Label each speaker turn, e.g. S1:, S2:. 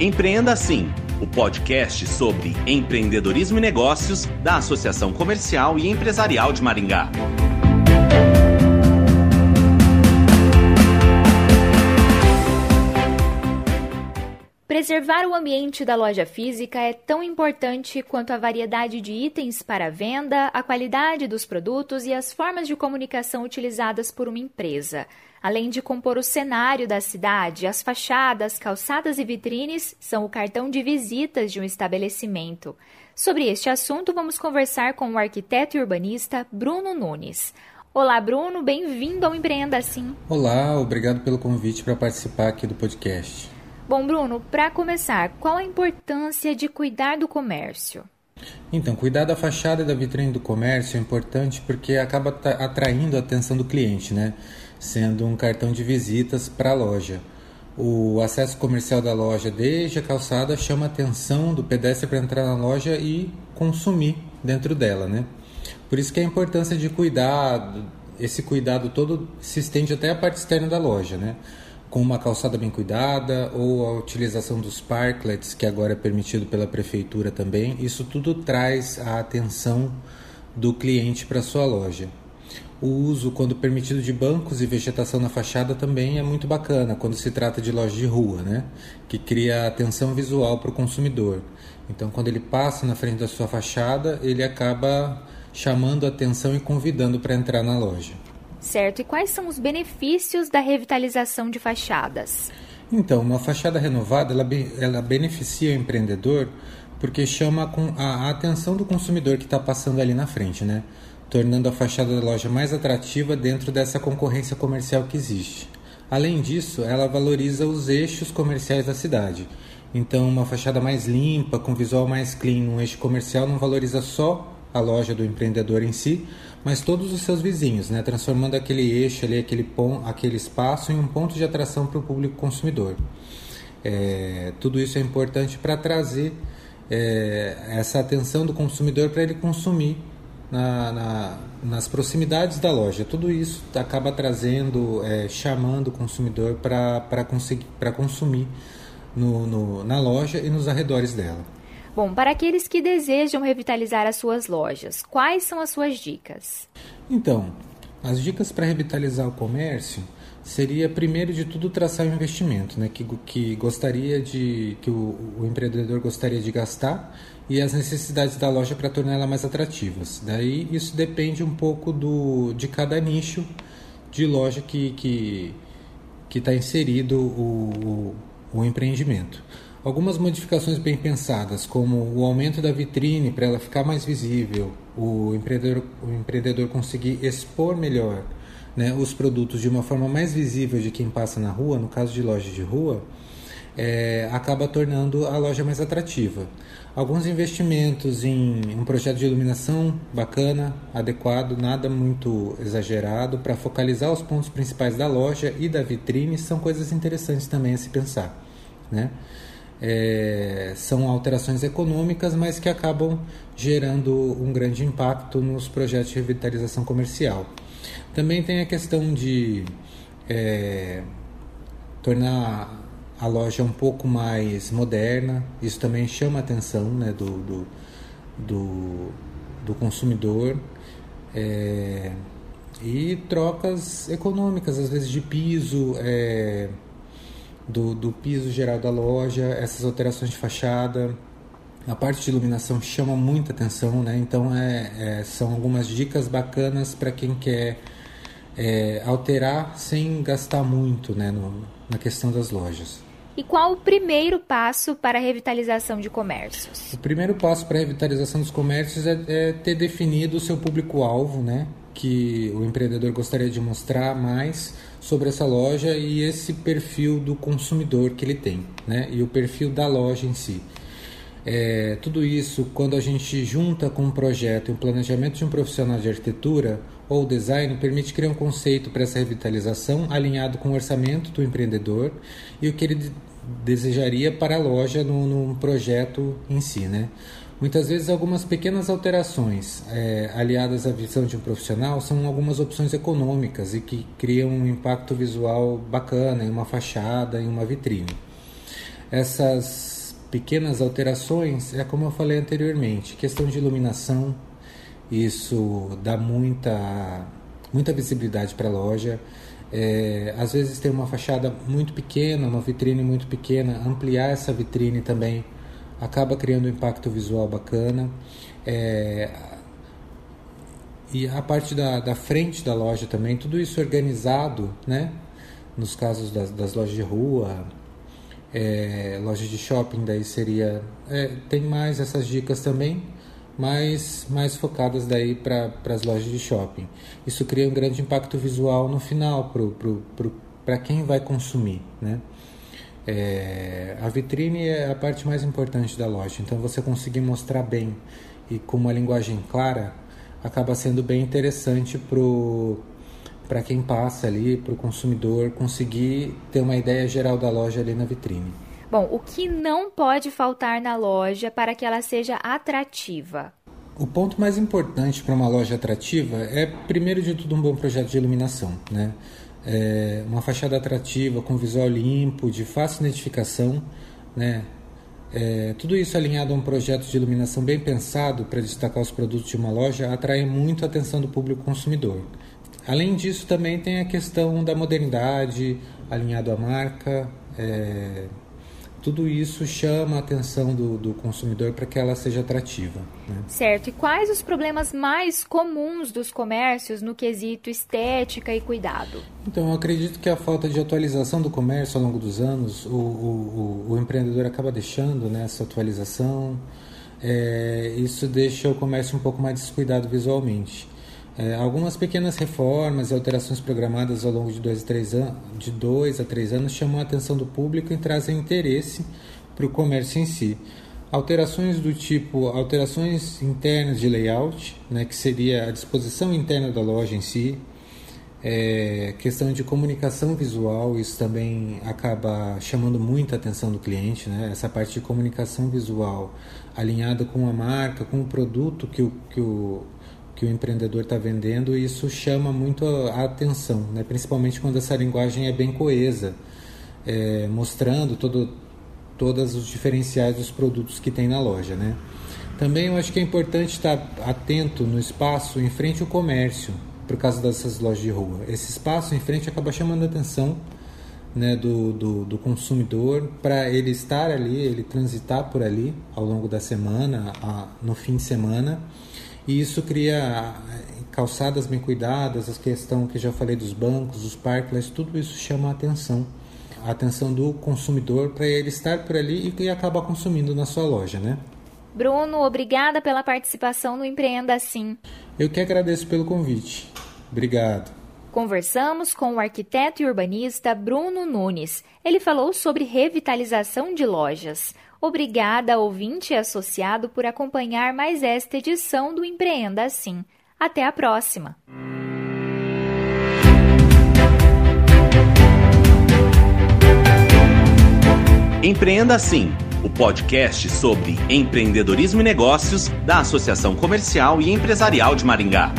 S1: Empreenda Assim, o podcast sobre empreendedorismo e negócios da Associação Comercial e Empresarial de Maringá.
S2: Preservar o ambiente da loja física é tão importante quanto a variedade de itens para venda, a qualidade dos produtos e as formas de comunicação utilizadas por uma empresa. Além de compor o cenário da cidade, as fachadas, calçadas e vitrines são o cartão de visitas de um estabelecimento. Sobre este assunto, vamos conversar com o arquiteto e urbanista Bruno Nunes. Olá, Bruno, bem-vindo ao Empreenda Assim.
S3: Olá, obrigado pelo convite para participar aqui do podcast.
S2: Bom, Bruno, para começar, qual a importância de cuidar do comércio?
S3: Então, cuidar da fachada e da vitrine do comércio é importante porque acaba atraindo a atenção do cliente, né? Sendo um cartão de visitas para a loja. O acesso comercial da loja, desde a calçada, chama a atenção do pedestre para entrar na loja e consumir dentro dela, né? Por isso que a importância de cuidar, esse cuidado todo se estende até a parte externa da loja, né? Com uma calçada bem cuidada ou a utilização dos parklets, que agora é permitido pela prefeitura também, isso tudo traz a atenção do cliente para sua loja. O uso, quando permitido, de bancos e vegetação na fachada também é muito bacana quando se trata de loja de rua, né? que cria atenção visual para o consumidor. Então, quando ele passa na frente da sua fachada, ele acaba chamando a atenção e convidando para entrar na loja.
S2: Certo. E quais são os benefícios da revitalização de fachadas?
S3: Então, uma fachada renovada ela, ela beneficia o empreendedor porque chama a atenção do consumidor que está passando ali na frente, né? tornando a fachada da loja mais atrativa dentro dessa concorrência comercial que existe. Além disso, ela valoriza os eixos comerciais da cidade. Então, uma fachada mais limpa, com visual mais clean, um eixo comercial não valoriza só a loja do empreendedor em si, mas todos os seus vizinhos, né? transformando aquele eixo ali, aquele, pon aquele espaço em um ponto de atração para o público consumidor. É, tudo isso é importante para trazer é, essa atenção do consumidor para ele consumir na, na, nas proximidades da loja. Tudo isso acaba trazendo, é, chamando o consumidor para consumir no, no, na loja e nos arredores dela.
S2: Bom, para aqueles que desejam revitalizar as suas lojas, quais são as suas dicas?
S3: Então, as dicas para revitalizar o comércio seria primeiro de tudo traçar o investimento, né, que, que gostaria de que o, o empreendedor gostaria de gastar e as necessidades da loja para torná-la mais atrativas. Daí isso depende um pouco do de cada nicho de loja que que que está inserido o, o, o empreendimento. Algumas modificações bem pensadas, como o aumento da vitrine para ela ficar mais visível, o empreendedor, o empreendedor conseguir expor melhor né, os produtos de uma forma mais visível de quem passa na rua, no caso de loja de rua, é, acaba tornando a loja mais atrativa. Alguns investimentos em um projeto de iluminação bacana, adequado, nada muito exagerado, para focalizar os pontos principais da loja e da vitrine são coisas interessantes também a se pensar. Né? É, são alterações econômicas, mas que acabam gerando um grande impacto nos projetos de revitalização comercial. Também tem a questão de é, tornar a loja um pouco mais moderna, isso também chama a atenção né, do, do, do, do consumidor. É, e trocas econômicas, às vezes de piso, é, do, do piso geral da loja, essas alterações de fachada. A parte de iluminação chama muita atenção, né? então é, é são algumas dicas bacanas para quem quer é, alterar sem gastar muito né, no, na questão das lojas.
S2: E qual o primeiro passo para a revitalização de comércios?
S3: O primeiro passo para a revitalização dos comércios é, é ter definido o seu público-alvo, né? Que o empreendedor gostaria de mostrar mais sobre essa loja e esse perfil do consumidor que ele tem, né? E o perfil da loja em si. É, tudo isso, quando a gente junta com um projeto e um planejamento de um profissional de arquitetura ou design, permite criar um conceito para essa revitalização alinhado com o orçamento do empreendedor e o que ele desejaria para a loja no projeto em si, né? Muitas vezes algumas pequenas alterações é, aliadas à visão de um profissional são algumas opções econômicas e que criam um impacto visual bacana em uma fachada, em uma vitrine. Essas pequenas alterações é como eu falei anteriormente, questão de iluminação, isso dá muita, muita visibilidade para a loja. É, às vezes tem uma fachada muito pequena, uma vitrine muito pequena, ampliar essa vitrine também acaba criando um impacto visual bacana. É, e a parte da, da frente da loja também, tudo isso organizado, né? Nos casos das, das lojas de rua, é, lojas de shopping, daí seria. É, tem mais essas dicas também mais, mais focadas daí para as lojas de shopping. Isso cria um grande impacto visual no final para quem vai consumir, né? É, a vitrine é a parte mais importante da loja, então você conseguir mostrar bem e com uma linguagem clara acaba sendo bem interessante para quem passa ali, para o consumidor conseguir ter uma ideia geral da loja ali na vitrine.
S2: Bom, o que não pode faltar na loja para que ela seja atrativa?
S3: O ponto mais importante para uma loja atrativa é, primeiro de tudo, um bom projeto de iluminação. Né? É uma fachada atrativa, com visual limpo, de fácil identificação. Né? É, tudo isso alinhado a um projeto de iluminação bem pensado para destacar os produtos de uma loja atrai muito a atenção do público consumidor. Além disso, também tem a questão da modernidade, alinhado à marca. É, tudo isso chama a atenção do, do consumidor para que ela seja atrativa. Né?
S2: Certo. E quais os problemas mais comuns dos comércios no quesito estética e cuidado?
S3: Então, eu acredito que a falta de atualização do comércio ao longo dos anos, o, o, o, o empreendedor acaba deixando né, essa atualização. É, isso deixa o comércio um pouco mais descuidado visualmente. É, algumas pequenas reformas e alterações programadas ao longo de dois, três an de dois a três anos chamam a atenção do público e trazem interesse para o comércio em si. Alterações do tipo alterações internas de layout, né, que seria a disposição interna da loja em si, é, questão de comunicação visual, isso também acaba chamando muita atenção do cliente, né? essa parte de comunicação visual alinhada com a marca, com o produto que o, que o que o empreendedor está vendendo e isso chama muito a atenção, né? principalmente quando essa linguagem é bem coesa, é, mostrando todo, todos os diferenciais dos produtos que tem na loja. Né? Também eu acho que é importante estar atento no espaço em frente ao comércio, por causa dessas lojas de rua. Esse espaço em frente acaba chamando a atenção né, do, do, do consumidor para ele estar ali, ele transitar por ali ao longo da semana, a, no fim de semana e isso cria eh, calçadas bem cuidadas, a questão que já falei dos bancos, dos parques, tudo isso chama a atenção, a atenção do consumidor para ele estar por ali e, e acabar consumindo na sua loja, né?
S2: Bruno, obrigada pela participação no Empreenda Assim.
S3: Eu que agradeço pelo convite. Obrigado.
S2: Conversamos com o arquiteto e urbanista Bruno Nunes. Ele falou sobre revitalização de lojas. Obrigada, ouvinte e associado, por acompanhar mais esta edição do Empreenda Assim. Até a próxima!
S1: Empreenda Assim, o podcast sobre empreendedorismo e negócios da Associação Comercial e Empresarial de Maringá.